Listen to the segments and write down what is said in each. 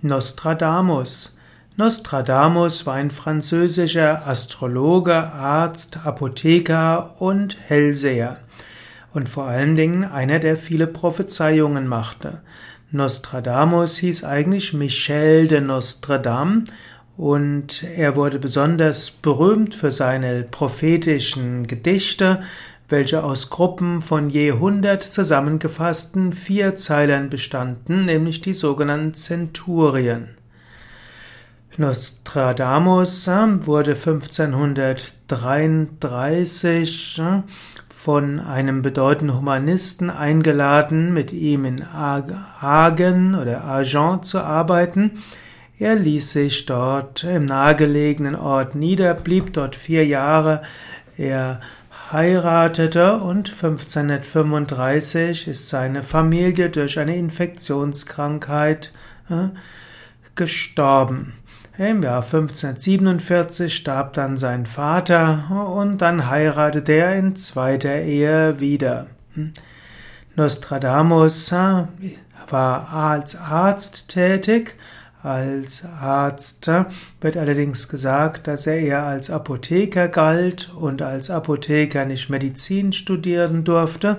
Nostradamus. Nostradamus war ein französischer Astrologe, Arzt, Apotheker und Hellseher und vor allen Dingen einer, der viele Prophezeiungen machte. Nostradamus hieß eigentlich Michel de Nostradam und er wurde besonders berühmt für seine prophetischen Gedichte, welche aus Gruppen von je hundert zusammengefassten Vierzeilern bestanden, nämlich die sogenannten Zenturien. Nostradamus äh, wurde 1533 äh, von einem bedeutenden Humanisten eingeladen, mit ihm in Agen oder Argent zu arbeiten. Er ließ sich dort im nahegelegenen Ort nieder, blieb dort vier Jahre. Er heiratete und 1535 ist seine Familie durch eine Infektionskrankheit äh, gestorben. Im Jahr 1547 starb dann sein Vater und dann heiratete er in zweiter Ehe wieder. Nostradamus äh, war als Arzt tätig als Arzt wird allerdings gesagt, dass er eher als Apotheker galt und als Apotheker nicht Medizin studieren durfte.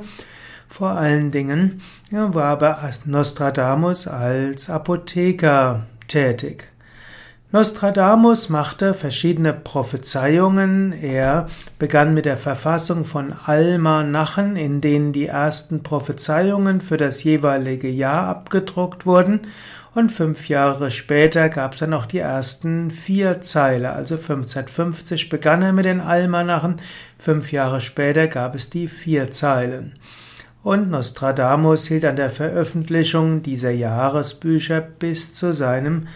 Vor allen Dingen war aber Nostradamus als Apotheker tätig. Nostradamus machte verschiedene Prophezeiungen. Er begann mit der Verfassung von Almanachen, in denen die ersten Prophezeiungen für das jeweilige Jahr abgedruckt wurden und fünf Jahre später gab es dann auch die ersten vier Zeile. Also 1550 begann er mit den Almanachen, fünf Jahre später gab es die vier Zeilen. Und Nostradamus hielt an der Veröffentlichung dieser Jahresbücher bis zu seinem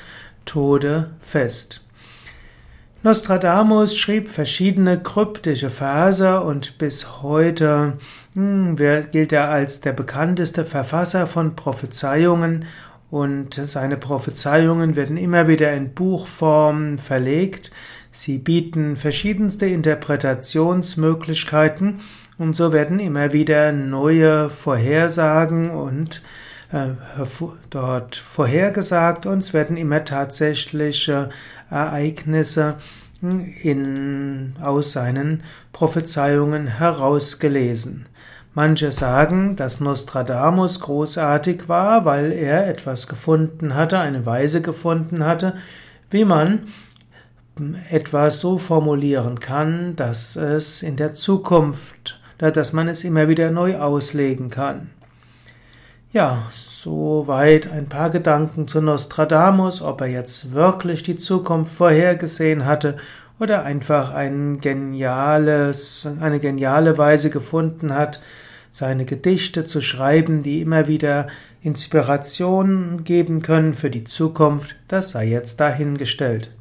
Tode fest. Nostradamus schrieb verschiedene kryptische Verse und bis heute hm, gilt er als der bekannteste Verfasser von Prophezeiungen und seine Prophezeiungen werden immer wieder in Buchform verlegt. Sie bieten verschiedenste Interpretationsmöglichkeiten und so werden immer wieder neue Vorhersagen und dort vorhergesagt und es werden immer tatsächliche Ereignisse in, aus seinen Prophezeiungen herausgelesen. Manche sagen, dass Nostradamus großartig war, weil er etwas gefunden hatte, eine Weise gefunden hatte, wie man etwas so formulieren kann, dass es in der Zukunft, dass man es immer wieder neu auslegen kann. Ja, soweit ein paar Gedanken zu Nostradamus, ob er jetzt wirklich die Zukunft vorhergesehen hatte oder einfach ein geniales, eine geniale Weise gefunden hat, seine Gedichte zu schreiben, die immer wieder Inspiration geben können für die Zukunft, das sei jetzt dahingestellt.